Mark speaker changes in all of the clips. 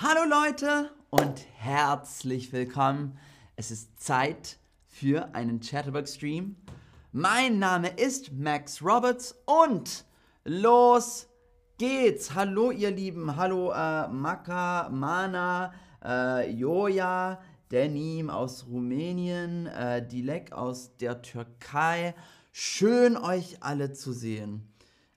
Speaker 1: Hallo Leute und herzlich willkommen. Es ist Zeit für einen Chatterbox-Stream. Mein Name ist Max Roberts und los geht's. Hallo ihr Lieben, hallo äh, Maka, Mana, äh, Joja, Denim aus Rumänien, äh, Dilek aus der Türkei. Schön euch alle zu sehen.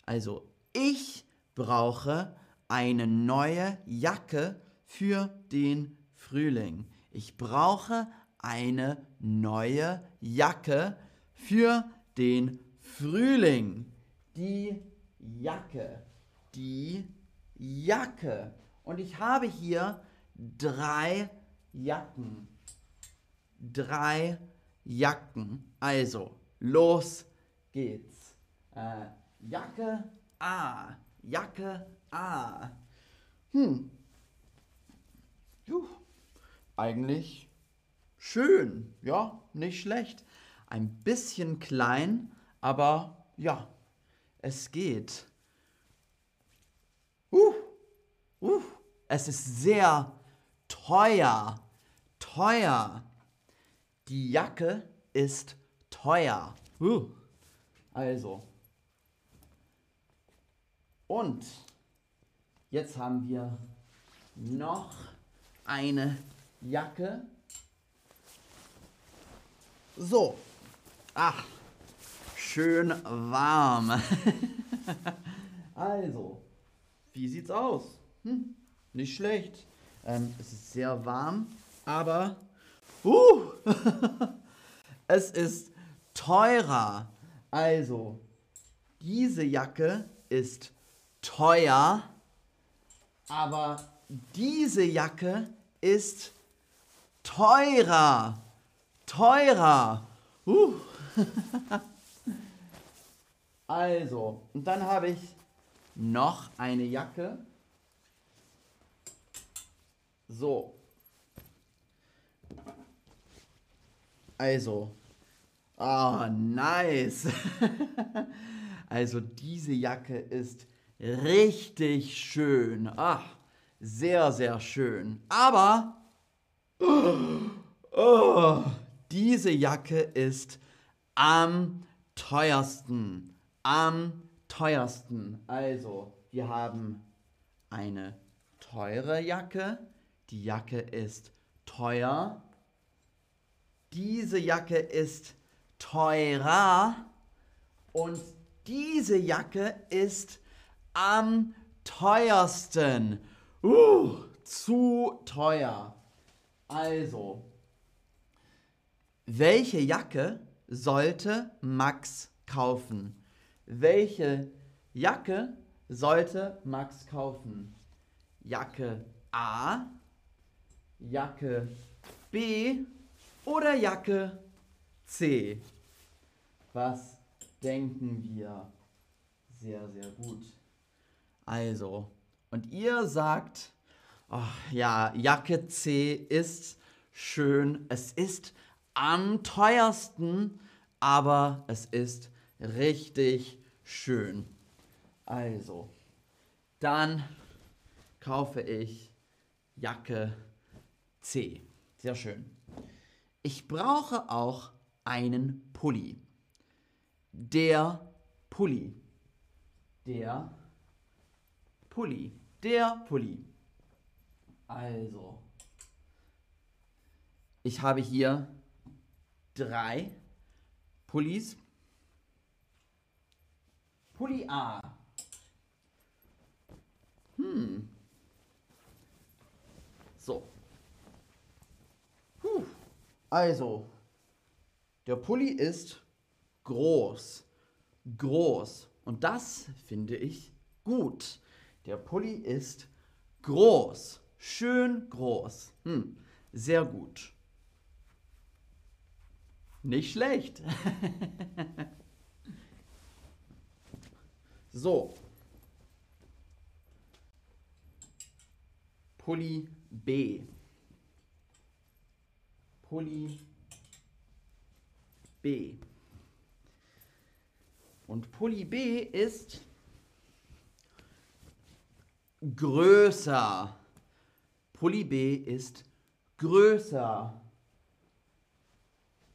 Speaker 1: Also, ich brauche eine neue Jacke für den Frühling. Ich brauche eine neue Jacke für den Frühling. Die Jacke. Die Jacke. Und ich habe hier drei Jacken. Drei Jacken. Also, los geht's. Äh, Jacke A. Jacke A. Hm. Juh. Eigentlich schön. Ja, nicht schlecht. Ein bisschen klein, aber ja, es geht. Uh, uh, es ist sehr teuer. Teuer. Die Jacke ist teuer. Uh. Also. Und jetzt haben wir noch eine Jacke. So. Ach, schön warm. also, wie sieht's aus? Hm, nicht schlecht. Ähm, es ist sehr warm, aber uh, es ist teurer. Also, diese Jacke ist teuer, aber diese Jacke ist teurer. Teurer. Uh. also, und dann habe ich noch eine Jacke. So. Also. Oh, nice. also diese Jacke ist richtig schön. Ach, sehr, sehr schön. Aber oh, diese Jacke ist am teuersten. Am teuersten. Also, wir haben eine teure Jacke. Die Jacke ist teuer. Diese Jacke ist teurer. Und diese Jacke ist am teuersten. Uh, zu teuer. Also, welche Jacke sollte Max kaufen? Welche Jacke sollte Max kaufen? Jacke A, Jacke B oder Jacke C? Was denken wir? Sehr, sehr gut. Also, und ihr sagt, oh, ja, Jacke C ist schön, es ist am teuersten, aber es ist richtig schön. Also, dann kaufe ich Jacke C. Sehr schön. Ich brauche auch einen Pulli. Der Pulli. Der Pulli. Der Pulli. Also, ich habe hier drei Pullis. Pulli A. Hm. So. Puh. Also, der Pulli ist groß. Groß. Und das finde ich gut. Der Pulli ist groß. Schön groß. Hm. Sehr gut. Nicht schlecht. so. Pulli B. Pulli B. Und Pulli B ist größer. Pulli B ist größer.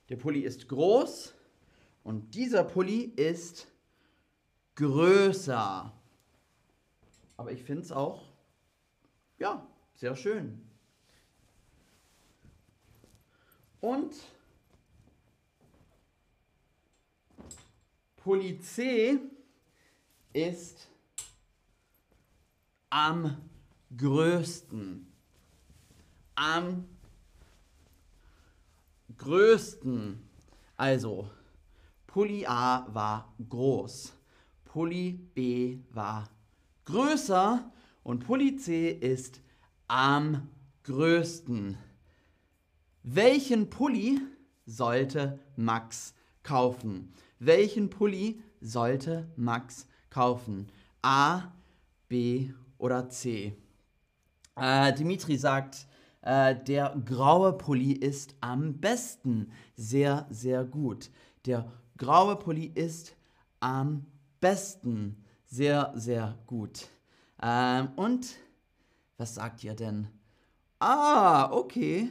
Speaker 1: Der Pulli ist groß und dieser Pulli ist größer. Aber ich finde es auch, ja, sehr schön. Und Pulli C ist am größten. Am größten. Also, Pulli A war groß, Pulli B war größer und Pulli C ist am größten. Welchen Pulli sollte Max kaufen? Welchen Pulli sollte Max kaufen? A, B oder C? Äh, Dimitri sagt, äh, der graue Pulli ist am besten. Sehr, sehr gut. Der graue Pulli ist am besten. Sehr, sehr gut. Ähm, und was sagt ihr denn? Ah, okay.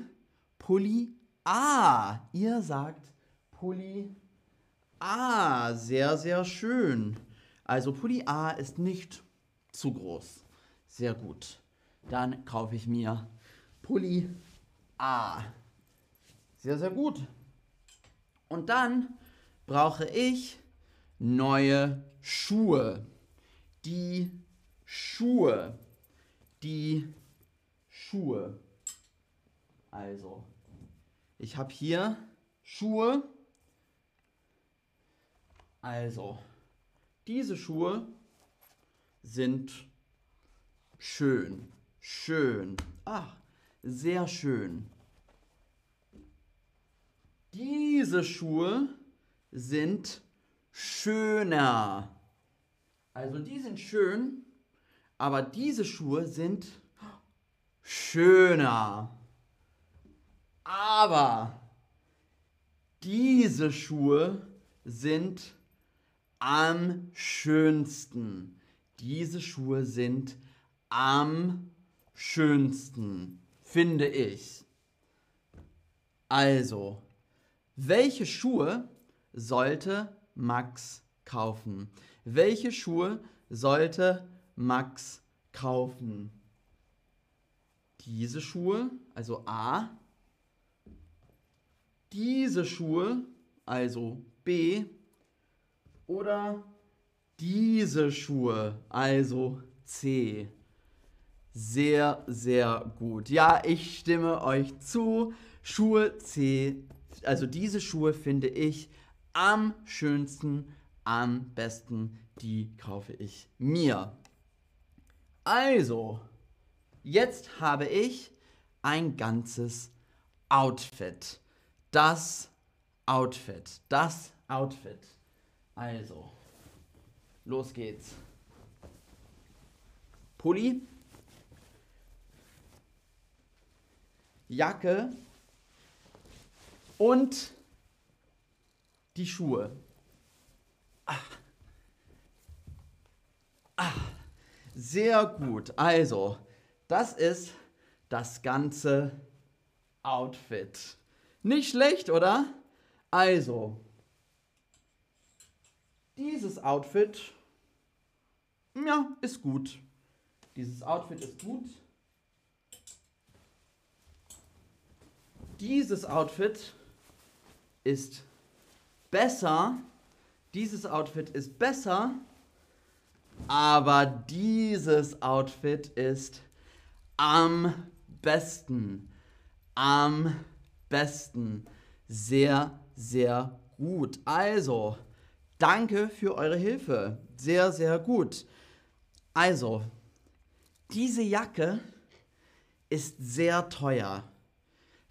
Speaker 1: Pulli A. Ihr sagt Pulli A. Sehr, sehr schön. Also Pulli A ist nicht zu groß. Sehr gut. Dann kaufe ich mir Pulli A. Sehr, sehr gut. Und dann brauche ich neue Schuhe. Die Schuhe. Die Schuhe. Also, ich habe hier Schuhe. Also, diese Schuhe sind schön. Schön. Ach, sehr schön. Diese Schuhe sind schöner. Also die sind schön, aber diese Schuhe sind schöner. Aber diese Schuhe sind am schönsten. Diese Schuhe sind am schönsten finde ich. Also, welche Schuhe sollte Max kaufen? Welche Schuhe sollte Max kaufen? Diese Schuhe, also A. Diese Schuhe, also B. Oder diese Schuhe, also C sehr, sehr gut. Ja, ich stimme euch zu. Schuhe C, also diese Schuhe finde ich am schönsten, am besten. Die kaufe ich mir. Also, jetzt habe ich ein ganzes Outfit. Das Outfit. Das Outfit. Also, los geht's. Pulli, Jacke und die Schuhe. Ah. Ah. Sehr gut. Also, das ist das ganze Outfit. Nicht schlecht, oder? Also, dieses Outfit, ja, ist gut. Dieses Outfit ist gut. Dieses Outfit ist besser, dieses Outfit ist besser, aber dieses Outfit ist am besten. Am besten. Sehr, sehr gut. Also, danke für eure Hilfe. Sehr, sehr gut. Also, diese Jacke ist sehr teuer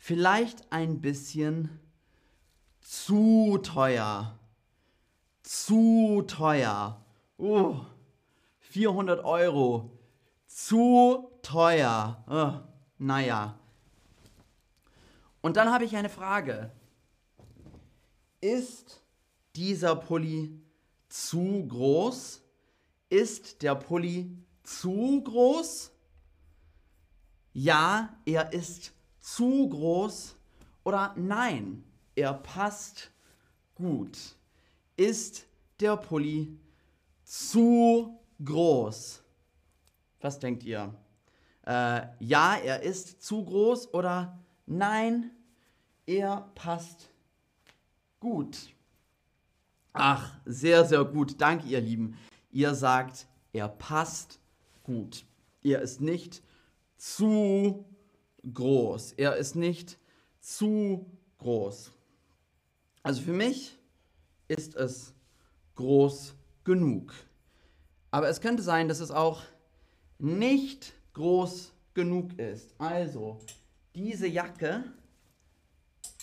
Speaker 1: vielleicht ein bisschen zu teuer. Zu teuer. Uh, 400 Euro. Zu teuer. Uh, naja. Und dann habe ich eine Frage. Ist dieser Pulli zu groß? Ist der Pulli zu groß? ja, er ist zu groß oder nein, er passt gut. Ist der Pulli zu groß? Was denkt ihr? Äh, ja, er ist zu groß oder nein, er passt gut. Ach, sehr, sehr gut. Danke, ihr Lieben. Ihr sagt, er passt gut. Er ist nicht zu groß. Er ist nicht zu groß. Also für mich ist es groß genug. Aber es könnte sein, dass es auch nicht groß genug ist. Also, diese Jacke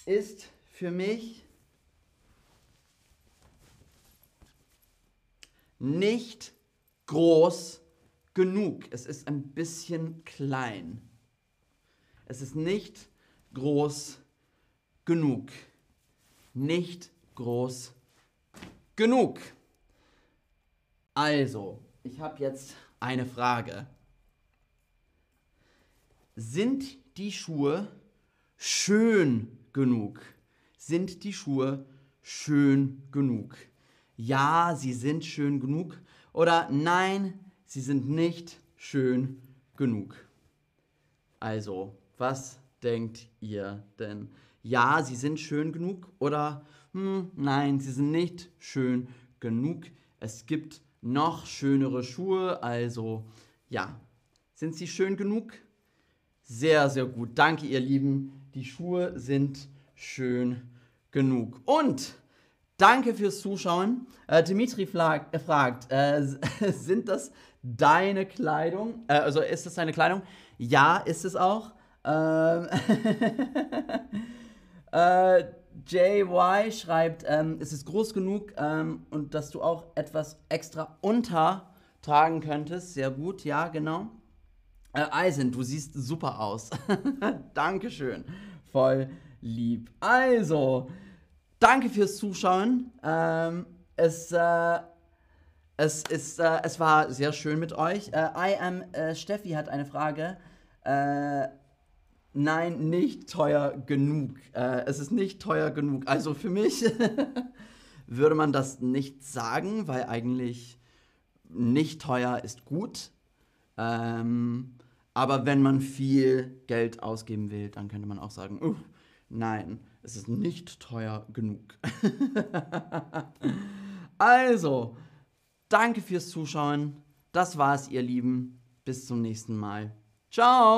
Speaker 1: ist für mich nicht groß genug. Es ist ein bisschen klein. Es ist nicht groß genug. Nicht groß genug. Also, ich habe jetzt eine Frage. Sind die Schuhe schön genug? Sind die Schuhe schön genug? Ja, sie sind schön genug. Oder nein, sie sind nicht schön genug. Also, was denkt ihr denn? Ja, sie sind schön genug oder hm, nein, sie sind nicht schön genug. Es gibt noch schönere Schuhe, also ja. Sind sie schön genug? Sehr, sehr gut. Danke, ihr Lieben. Die Schuhe sind schön genug. Und danke fürs Zuschauen. Äh, Dimitri flag, äh, fragt, äh, sind das deine Kleidung? Äh, also ist das deine Kleidung? Ja, ist es auch. Ähm äh, JY schreibt, ähm, es ist groß genug ähm, und dass du auch etwas extra untertragen könntest. Sehr gut, ja, genau. Äh, Eisen, du siehst super aus. Dankeschön. Voll lieb. Also, danke fürs Zuschauen. Ähm, es, äh, es, ist, äh, es war sehr schön mit euch. Äh, I am äh, Steffi hat eine Frage. Äh, nein, nicht teuer genug. Äh, es ist nicht teuer genug. Also für mich würde man das nicht sagen, weil eigentlich nicht teuer ist gut. Ähm, aber wenn man viel Geld ausgeben will, dann könnte man auch sagen, uh, nein, es ist nicht teuer genug. also, danke fürs Zuschauen. Das war's, ihr Lieben. Bis zum nächsten Mal. Ciao.